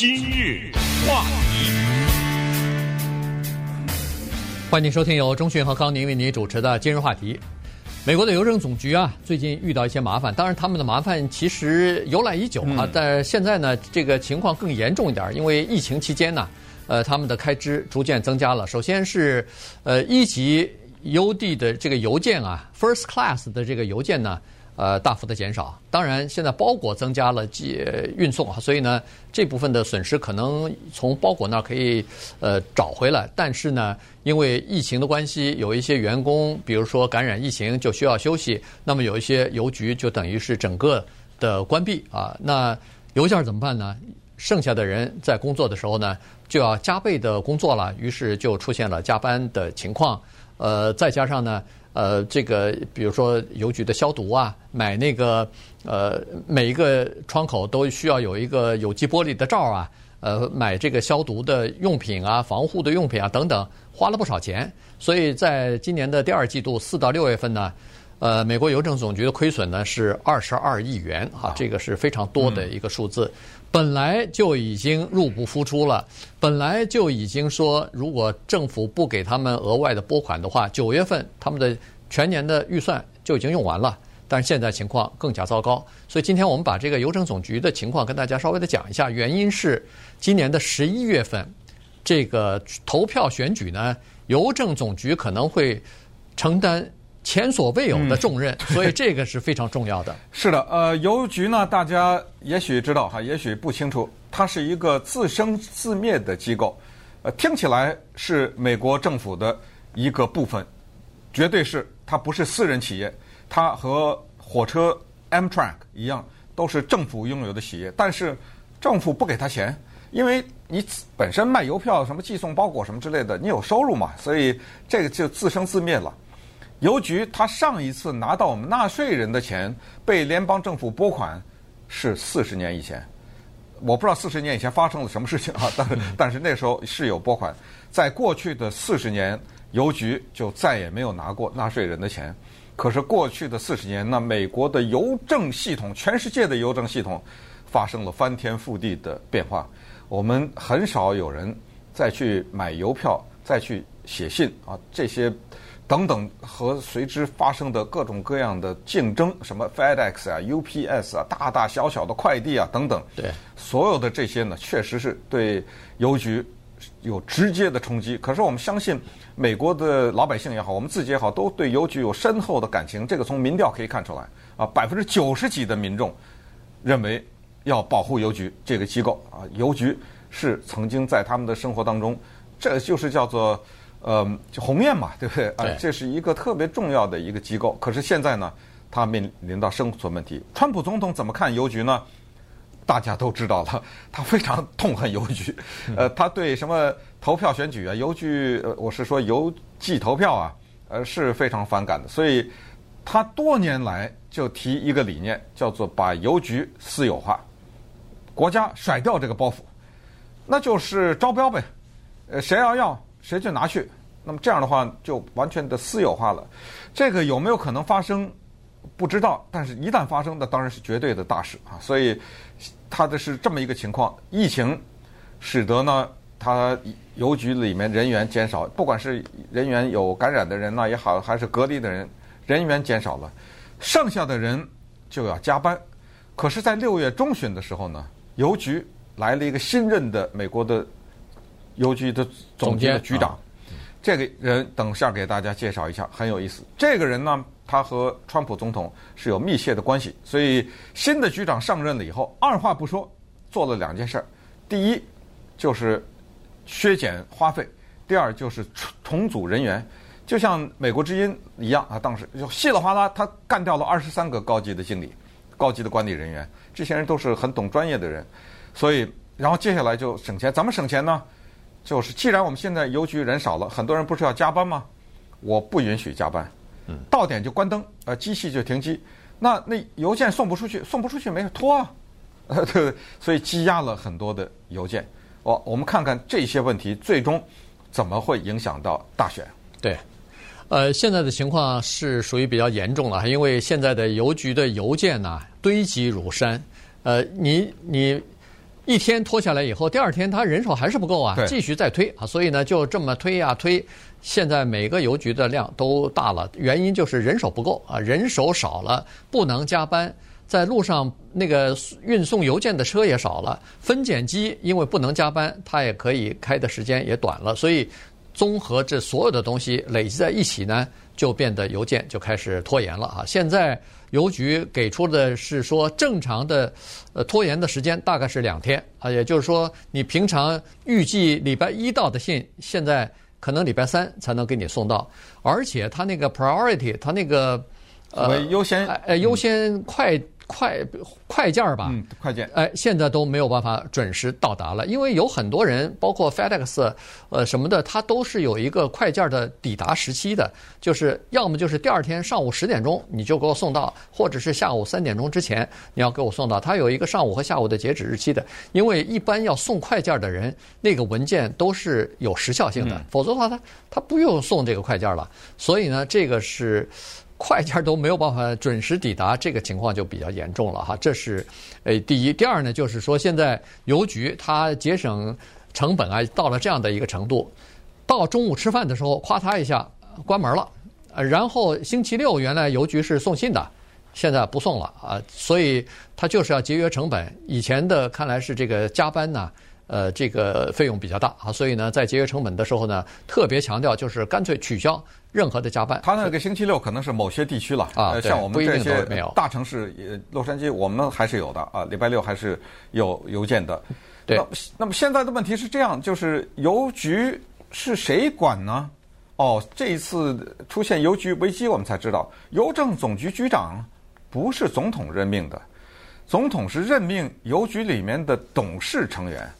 今日话题，欢迎收听由钟讯和高宁为您主持的今日话题。美国的邮政总局啊，最近遇到一些麻烦。当然，他们的麻烦其实由来已久啊，但现在呢，这个情况更严重一点，因为疫情期间呢，呃，他们的开支逐渐增加了。首先是呃一级邮递的这个邮件啊，First Class 的这个邮件呢。呃，大幅的减少。当然，现在包裹增加了，寄运送啊，所以呢，这部分的损失可能从包裹那儿可以呃找回来。但是呢，因为疫情的关系，有一些员工，比如说感染疫情就需要休息，那么有一些邮局就等于是整个的关闭啊。那邮件怎么办呢？剩下的人在工作的时候呢，就要加倍的工作了，于是就出现了加班的情况。呃，再加上呢。呃，这个比如说邮局的消毒啊，买那个呃每一个窗口都需要有一个有机玻璃的罩啊，呃买这个消毒的用品啊、防护的用品啊等等，花了不少钱。所以在今年的第二季度四到六月份呢，呃，美国邮政总局的亏损呢是二十二亿元啊，这个是非常多的一个数字。本来就已经入不敷出了，本来就已经说，如果政府不给他们额外的拨款的话，九月份他们的全年的预算就已经用完了。但是现在情况更加糟糕，所以今天我们把这个邮政总局的情况跟大家稍微的讲一下。原因是今年的十一月份，这个投票选举呢，邮政总局可能会承担。前所未有的重任，嗯、所以这个是非常重要的。是的，呃，邮局呢，大家也许知道哈，也许不清楚，它是一个自生自灭的机构，呃，听起来是美国政府的一个部分，绝对是，它不是私人企业，它和火车 Amtrak 一样，都是政府拥有的企业，但是政府不给他钱，因为你本身卖邮票、什么寄送包裹什么之类的，你有收入嘛，所以这个就自生自灭了。邮局他上一次拿到我们纳税人的钱被联邦政府拨款是四十年以前，我不知道四十年以前发生了什么事情啊，但是 但是那时候是有拨款，在过去的四十年，邮局就再也没有拿过纳税人的钱。可是过去的四十年，那美国的邮政系统，全世界的邮政系统发生了翻天覆地的变化。我们很少有人再去买邮票，再去写信啊，这些。等等和随之发生的各种各样的竞争，什么 FedEx 啊、UPS 啊、大大小小的快递啊等等，对，所有的这些呢，确实是对邮局有直接的冲击。可是我们相信，美国的老百姓也好，我们自己也好，都对邮局有深厚的感情。这个从民调可以看出来啊，百分之九十几的民众认为要保护邮局这个机构啊，邮局是曾经在他们的生活当中，这就是叫做。呃，就鸿雁嘛，对不对？啊，这是一个特别重要的一个机构。可是现在呢，它面临到生存问题。川普总统怎么看邮局呢？大家都知道了，他非常痛恨邮局。呃，他对什么投票选举啊、邮局，呃，我是说邮寄投票啊，呃，是非常反感的。所以，他多年来就提一个理念，叫做把邮局私有化，国家甩掉这个包袱，那就是招标呗。呃，谁要要？谁就拿去，那么这样的话就完全的私有化了。这个有没有可能发生？不知道。但是一旦发生，那当然是绝对的大事啊。所以，它的是这么一个情况：疫情使得呢，它邮局里面人员减少，不管是人员有感染的人呢也好，还是隔离的人，人员减少了，剩下的人就要加班。可是，在六月中旬的时候呢，邮局来了一个新任的美国的。邮局的总监的局长，这个人等下给大家介绍一下，很有意思。这个人呢，他和川普总统是有密切的关系，所以新的局长上任了以后，二话不说做了两件事儿：第一就是削减花费；第二就是重组人员。就像美国之音一样啊，当时就稀里哗啦，他干掉了二十三个高级的经理、高级的管理人员，这些人都是很懂专业的人，所以然后接下来就省钱，怎么省钱呢？就是，既然我们现在邮局人少了，很多人不是要加班吗？我不允许加班，嗯，到点就关灯，呃，机器就停机。那那邮件送不出去，送不出去没事拖啊，呃，对，所以积压了很多的邮件。我我们看看这些问题最终怎么会影响到大选？对，呃，现在的情况是属于比较严重了，因为现在的邮局的邮件呐堆积如山，呃，你你。一天拖下来以后，第二天他人手还是不够啊，继续再推啊，所以呢就这么推呀、啊、推，现在每个邮局的量都大了，原因就是人手不够啊，人手少了不能加班，在路上那个运送邮件的车也少了，分拣机因为不能加班，它也可以开的时间也短了，所以综合这所有的东西累积在一起呢，就变得邮件就开始拖延了啊，现在。邮局给出的是说，正常的呃拖延的时间大概是两天啊，也就是说，你平常预计礼拜一到的信，现在可能礼拜三才能给你送到，而且它那个 priority，它那个呃优先呃优先快。快快件儿吧，嗯，快件，哎，现在都没有办法准时到达了，因为有很多人，包括 FedEx，呃什么的，它都是有一个快件的抵达时期的，就是要么就是第二天上午十点钟你就给我送到，或者是下午三点钟之前你要给我送到，它有一个上午和下午的截止日期的，因为一般要送快件的人，那个文件都是有时效性的，嗯、否则的话他他不用送这个快件了，所以呢，这个是。快件都没有办法准时抵达，这个情况就比较严重了哈。这是，呃，第一，第二呢，就是说现在邮局它节省成本啊，到了这样的一个程度，到中午吃饭的时候，咵嚓一下关门了，呃然后星期六原来邮局是送信的，现在不送了啊，所以它就是要节约成本。以前的看来是这个加班呢。呃，这个费用比较大啊，所以呢，在节约成本的时候呢，特别强调就是干脆取消任何的加班。他那个星期六可能是某些地区了啊，像我们这些大城市，呃，洛杉矶我们还是有的啊，礼拜六还是有邮件的。对，那，那么现在的问题是这样，就是邮局是谁管呢？哦，这一次出现邮局危机，我们才知道，邮政总局局长不是总统任命的，总统是任命邮局里面的董事成员。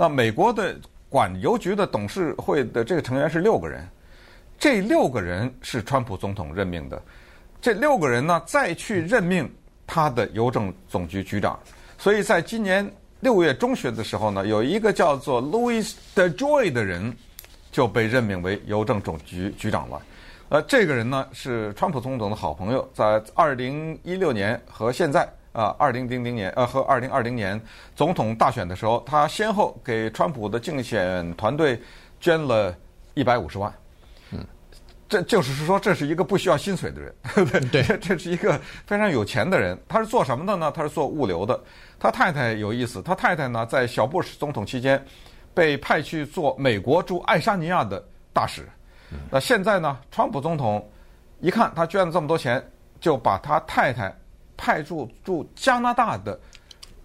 那美国的管邮局的董事会的这个成员是六个人，这六个人是川普总统任命的，这六个人呢再去任命他的邮政总局局长，所以在今年六月中旬的时候呢，有一个叫做 Louis DeJoy 的人就被任命为邮政总局局长了。呃，这个人呢是川普总统的好朋友，在二零一六年和现在。啊，二零零零年，呃，和二零二零年总统大选的时候，他先后给川普的竞选团队捐了一百五十万。嗯，这就是说，这是一个不需要薪水的人，对不对？对，这是一个非常有钱的人。他是做什么的呢？他是做物流的。他太太有意思，他太太呢，在小布什总统期间被派去做美国驻爱沙尼亚的大使。那现在呢，川普总统一看他捐了这么多钱，就把他太太。派驻驻加拿大的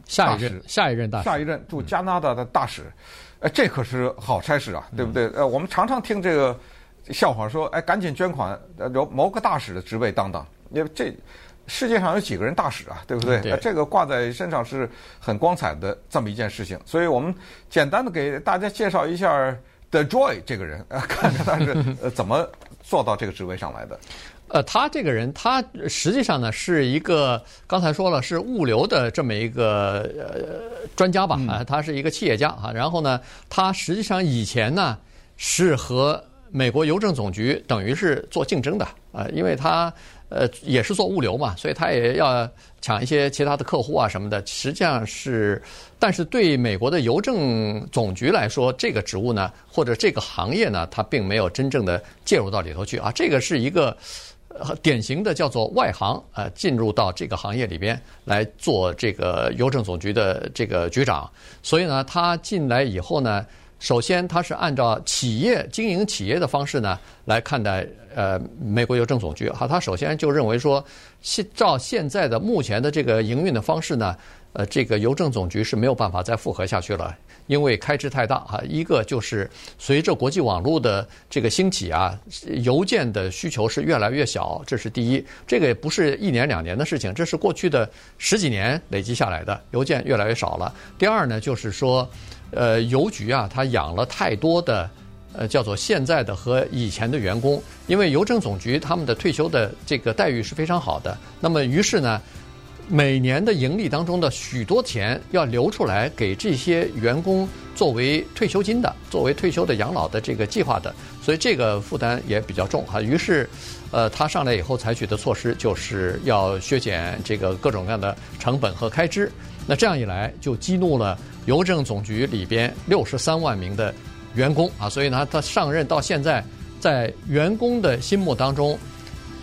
下一任下一任大使，下一任驻加拿大的大使，呃，这可是好差事啊，对不对？呃，我们常常听这个笑话说，哎，赶紧捐款，呃，有某个大使的职位当当，因为这世界上有几个人大使啊，对不对？对，这个挂在身上是很光彩的这么一件事情，所以我们简单的给大家介绍一下 DeJoy 这个人，呃，看看他是呃怎么做到这个职位上来的。呃，他这个人，他实际上呢是一个，刚才说了是物流的这么一个呃专家吧，啊，他是一个企业家啊。然后呢，他实际上以前呢是和美国邮政总局等于是做竞争的啊，因为他呃也是做物流嘛，所以他也要抢一些其他的客户啊什么的。实际上是，但是对美国的邮政总局来说，这个职务呢或者这个行业呢，他并没有真正的介入到里头去啊。这个是一个。典型的叫做外行呃，进入到这个行业里边来做这个邮政总局的这个局长，所以呢，他进来以后呢，首先他是按照企业经营企业的方式呢来看待呃美国邮政总局。哈，他首先就认为说，现照现在的目前的这个营运的方式呢，呃，这个邮政总局是没有办法再复合下去了。因为开支太大啊，一个就是随着国际网络的这个兴起啊，邮件的需求是越来越小，这是第一。这个也不是一年两年的事情，这是过去的十几年累积下来的，邮件越来越少了。第二呢，就是说，呃，邮局啊，它养了太多的呃叫做现在的和以前的员工，因为邮政总局他们的退休的这个待遇是非常好的，那么于是呢。每年的盈利当中的许多钱要留出来给这些员工作为退休金的，作为退休的养老的这个计划的，所以这个负担也比较重哈。于是，呃，他上来以后采取的措施就是要削减这个各种各样的成本和开支。那这样一来，就激怒了邮政总局里边六十三万名的员工啊，所以呢，他上任到现在，在员工的心目当中，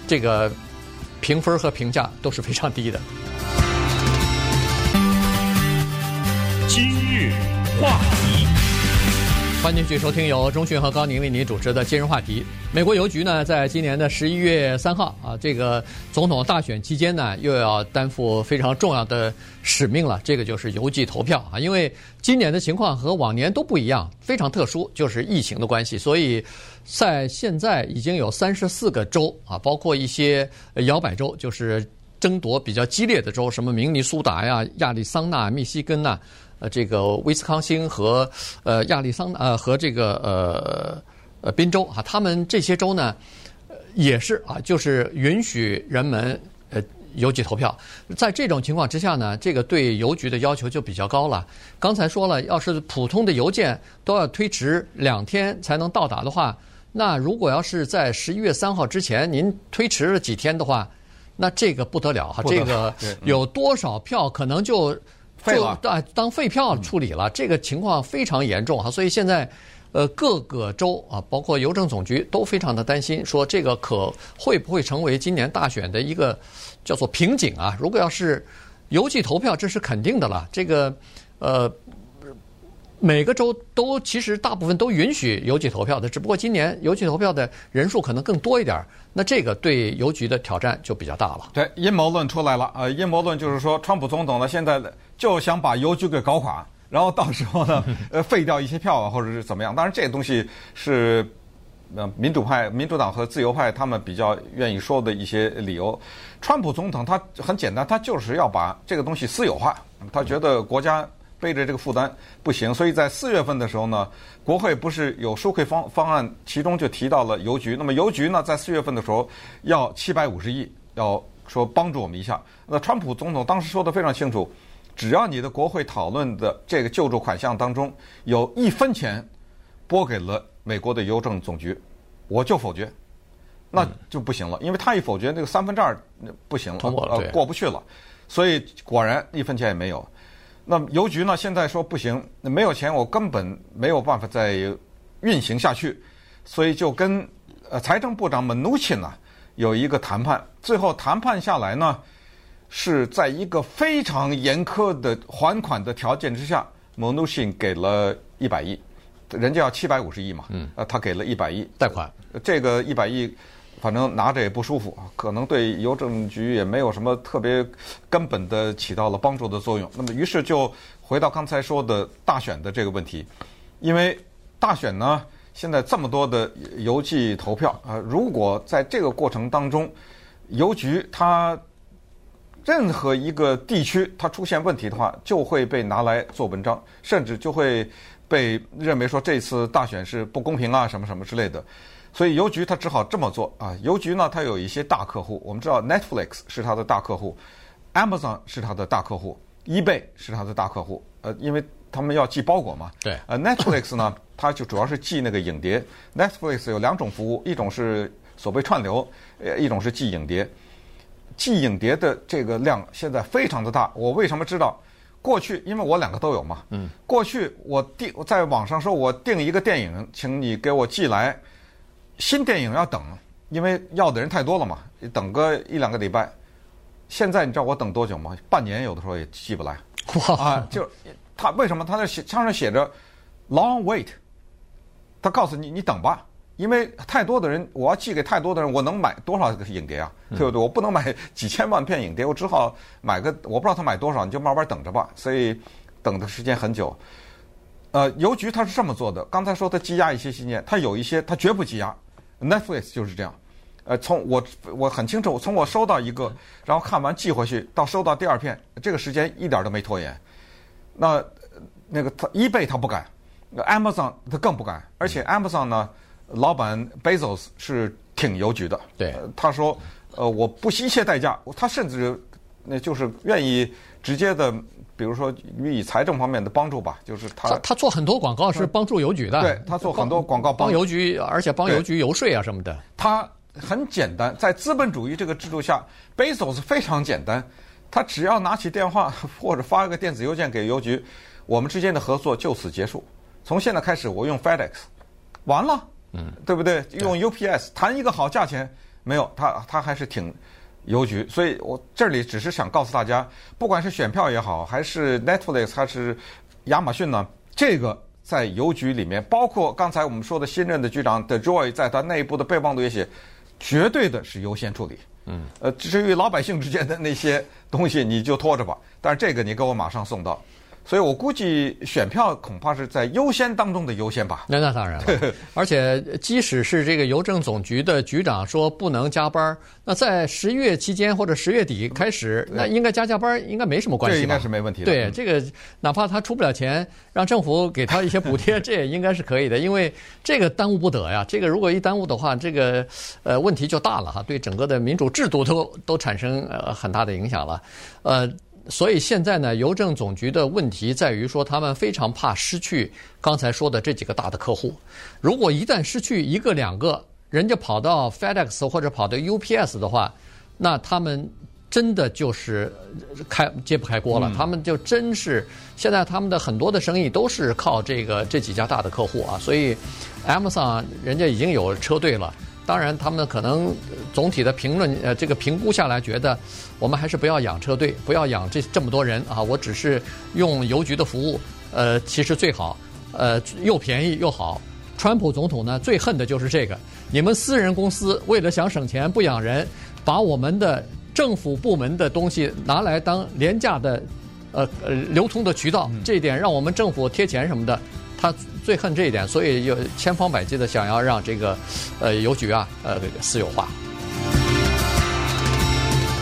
这个评分和评价都是非常低的。话题。欢迎继续收听由中讯和高宁为您主持的今日话题。美国邮局呢，在今年的十一月三号啊，这个总统大选期间呢，又要担负非常重要的使命了。这个就是邮寄投票啊，因为今年的情况和往年都不一样，非常特殊，就是疫情的关系。所以在现在已经有三十四个州啊，包括一些摇摆州，就是争夺比较激烈的州，什么明尼苏达呀、亚利桑那、密西根呐。呃，这个威斯康星和呃亚利桑呃和这个呃呃宾州啊，他们这些州呢，也是啊，就是允许人们呃邮寄投票。在这种情况之下呢，这个对邮局的要求就比较高了。刚才说了，要是普通的邮件都要推迟两天才能到达的话，那如果要是在十一月三号之前您推迟了几天的话，那这个不得了哈，这个有多少票可能就。就当当废票处理了，这个情况非常严重哈，所以现在，呃，各个州啊，包括邮政总局都非常的担心，说这个可会不会成为今年大选的一个叫做瓶颈啊？如果要是邮寄投票，这是肯定的了，这个呃。每个州都其实大部分都允许邮寄投票的，只不过今年邮寄投票的人数可能更多一点，那这个对邮局的挑战就比较大了。对，阴谋论出来了，呃，阴谋论就是说，川普总统呢现在就想把邮局给搞垮，然后到时候呢，呃，废掉一些票啊，或者是怎么样。当然，这个东西是呃民主派、民主党和自由派他们比较愿意说的一些理由。川普总统他很简单，他就是要把这个东西私有化，他觉得国家。背着这个负担不行，所以在四月份的时候呢，国会不是有纾困方方案，其中就提到了邮局。那么邮局呢，在四月份的时候要七百五十亿，要说帮助我们一下。那川普总统当时说的非常清楚，只要你的国会讨论的这个救助款项当中有一分钱拨给了美国的邮政总局，我就否决，那就不行了，因为他一否决，那个三分之二不行了，通过了，呃，过不去了。所以果然一分钱也没有。那么邮局呢？现在说不行，没有钱，我根本没有办法再运行下去，所以就跟呃财政部长们努钦呢有一个谈判。最后谈判下来呢，是在一个非常严苛的还款的条件之下，穆努钦给了一百亿，人家要七百五十亿嘛，嗯，呃，他给了一百亿贷款，这个一百亿。反正拿着也不舒服，可能对邮政局也没有什么特别根本的起到了帮助的作用。那么，于是就回到刚才说的大选的这个问题，因为大选呢，现在这么多的邮寄投票啊，如果在这个过程当中，邮局它任何一个地区它出现问题的话，就会被拿来做文章，甚至就会被认为说这次大选是不公平啊，什么什么之类的。所以邮局它只好这么做啊。邮局呢，它有一些大客户，我们知道 Netflix 是它的大客户，Amazon 是它的大客户，eBay 是它的大客户。呃，因为他们要寄包裹嘛。对。呃，Netflix 呢，它就主要是寄那个影碟。Netflix 有两种服务，一种是所谓串流，呃，一种是寄影碟。寄影碟的这个量现在非常的大。我为什么知道？过去因为我两个都有嘛。嗯。过去我订在网上说，我订一个电影，请你给我寄来。新电影要等，因为要的人太多了嘛，等个一两个礼拜。现在你知道我等多久吗？半年有的时候也寄不来。哇！啊，就他为什么他那写上面写着 “long wait”，他告诉你你等吧，因为太多的人，我要寄给太多的人，我能买多少个影碟啊？对不对？我不能买几千万片影碟，我只好买个我不知道他买多少，你就慢慢等着吧。所以等的时间很久。呃，邮局他是这么做的。刚才说他积压一些信件，他有一些他绝不积压。Netflix 就是这样，呃，从我我很清楚，从我收到一个，然后看完寄回去，到收到第二片，这个时间一点都没拖延。那那个他 eBay 他不敢，Amazon 他更不敢，而且 Amazon 呢，老板 Bezos 是挺邮局的，对，他说，呃，我不惜一切代价，他甚至那就是愿意直接的。比如说予以财政方面的帮助吧，就是他他，他做很多广告是帮助邮局的，对他做很多广告帮邮局，而且帮邮局游说啊什么的。他很简单，在资本主义这个制度下，Bezos 非常简单，他只要拿起电话或者发一个电子邮件给邮局，我们之间的合作就此结束。从现在开始，我用 FedEx，完了，嗯，对不对？用 UPS 谈一个好价钱，没有，他他还是挺邮局。所以我这里只是想告诉大家，不管是选票也好，还是 Netflix 还是亚马逊呢，这个在邮局里面，包括刚才我们说的新任的局长 DeJoy 在他内部的备忘录也写，绝对的是优先处理。嗯，呃，至于老百姓之间的那些东西，你就拖着吧。但是这个你给我马上送到。所以我估计选票恐怕是在优先当中的优先吧。那那当然了，而且即使是这个邮政总局的局长说不能加班，那在十一月期间或者十月底开始，那应该加加班应该没什么关系吧？这应该是没问题的。对，这个哪怕他出不了钱，让政府给他一些补贴，这也应该是可以的，因为这个耽误不得呀。这个如果一耽误的话，这个呃问题就大了哈，对整个的民主制度都都产生呃很大的影响了，呃。所以现在呢，邮政总局的问题在于说，他们非常怕失去刚才说的这几个大的客户。如果一旦失去一个两个，人家跑到 FedEx 或者跑到 UPS 的话，那他们真的就是开揭不开锅了。他们就真是现在他们的很多的生意都是靠这个这几家大的客户啊。所以 Amazon 人家已经有车队了。当然，他们可能总体的评论，呃，这个评估下来，觉得我们还是不要养车队，不要养这这么多人啊。我只是用邮局的服务，呃，其实最好，呃，又便宜又好。川普总统呢，最恨的就是这个，你们私人公司为了想省钱不养人，把我们的政府部门的东西拿来当廉价的，呃呃，流通的渠道，这一点让我们政府贴钱什么的。他最恨这一点，所以有千方百计的想要让这个，呃，邮局啊，呃，私有化。